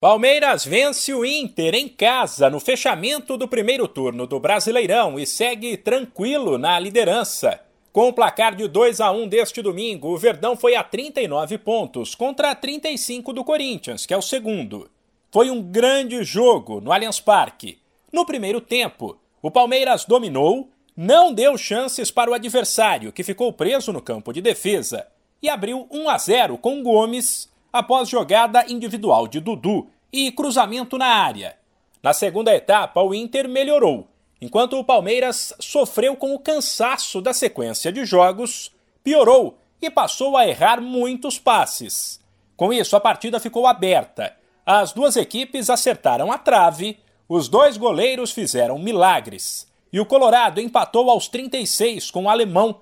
Palmeiras vence o Inter em casa no fechamento do primeiro turno do Brasileirão e segue tranquilo na liderança. Com o placar de 2 a 1 deste domingo, o Verdão foi a 39 pontos contra 35 do Corinthians, que é o segundo. Foi um grande jogo no Allianz Parque. No primeiro tempo, o Palmeiras dominou, não deu chances para o adversário, que ficou preso no campo de defesa, e abriu 1 a 0 com Gomes após jogada individual de Dudu e cruzamento na área. Na segunda etapa, o Inter melhorou, enquanto o Palmeiras sofreu com o cansaço da sequência de jogos, piorou e passou a errar muitos passes. Com isso, a partida ficou aberta. As duas equipes acertaram a trave, os dois goleiros fizeram milagres e o Colorado empatou aos 36 com o alemão.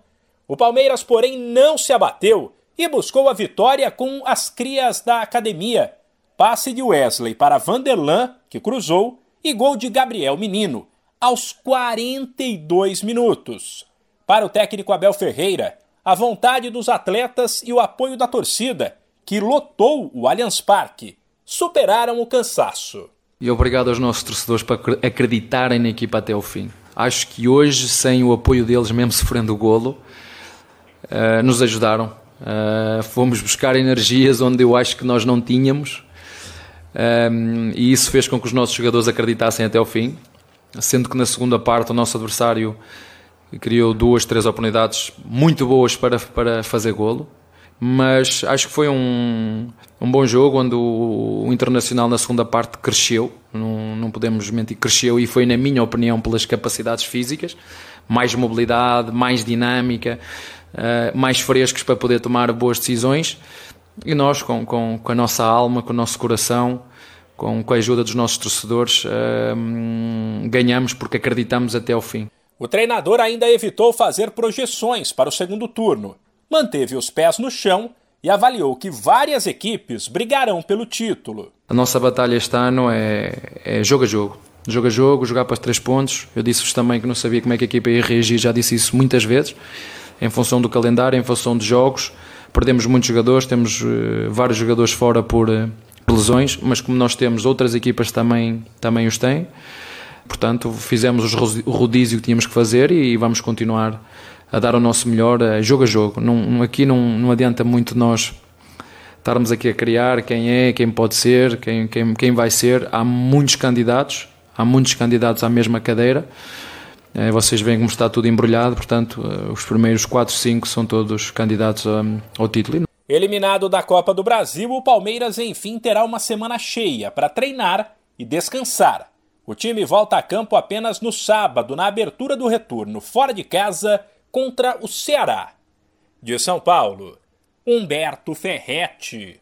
O Palmeiras, porém, não se abateu e buscou a vitória com as crias da academia. Passe de Wesley para Vanderlan, que cruzou, e gol de Gabriel Menino, aos 42 minutos. Para o técnico Abel Ferreira, a vontade dos atletas e o apoio da torcida, que lotou o Allianz Parque, superaram o cansaço. E obrigado aos nossos torcedores por acreditarem na equipa até o fim. Acho que hoje, sem o apoio deles, mesmo sofrendo o golo, uh, nos ajudaram Uh, fomos buscar energias onde eu acho que nós não tínhamos. Um, e isso fez com que os nossos jogadores acreditassem até o fim. Sendo que na segunda parte o nosso adversário criou duas, três oportunidades muito boas para, para fazer golo, mas acho que foi um, um bom jogo onde o, o Internacional na segunda parte cresceu, não, não podemos mentir, cresceu e foi, na minha opinião, pelas capacidades físicas, mais mobilidade, mais dinâmica, uh, mais frescos para poder tomar boas decisões. E nós, com, com, com a nossa alma, com o nosso coração, com, com a ajuda dos nossos torcedores, uh, ganhamos porque acreditamos até ao fim. O treinador ainda evitou fazer projeções para o segundo turno, manteve os pés no chão e avaliou que várias equipes brigarão pelo título. A nossa batalha este ano é, é jogo a jogo. Jogo a jogo, jogar para os três pontos. Eu disse-vos também que não sabia como é que a equipa ia reagir, já disse isso muitas vezes em função do calendário, em função de jogos. Perdemos muitos jogadores, temos uh, vários jogadores fora por, uh, lesões, mas como nós temos outras equipas também, também os têm. Portanto, fizemos o rodízio que tínhamos que fazer e vamos continuar a dar o nosso melhor uh, jogo a jogo. Não, aqui não, não adianta muito nós estarmos aqui a criar quem é, quem pode ser, quem, quem, quem vai ser. Há muitos candidatos, há muitos candidatos à mesma cadeira. É, vocês veem como está tudo embrulhado, portanto, eh, os primeiros 4, 5 são todos candidatos ao título. Eliminado da Copa do Brasil, o Palmeiras enfim terá uma semana cheia para treinar e descansar. O time volta a campo apenas no sábado, na abertura do retorno, fora de casa, contra o Ceará. De São Paulo, Humberto Ferretti.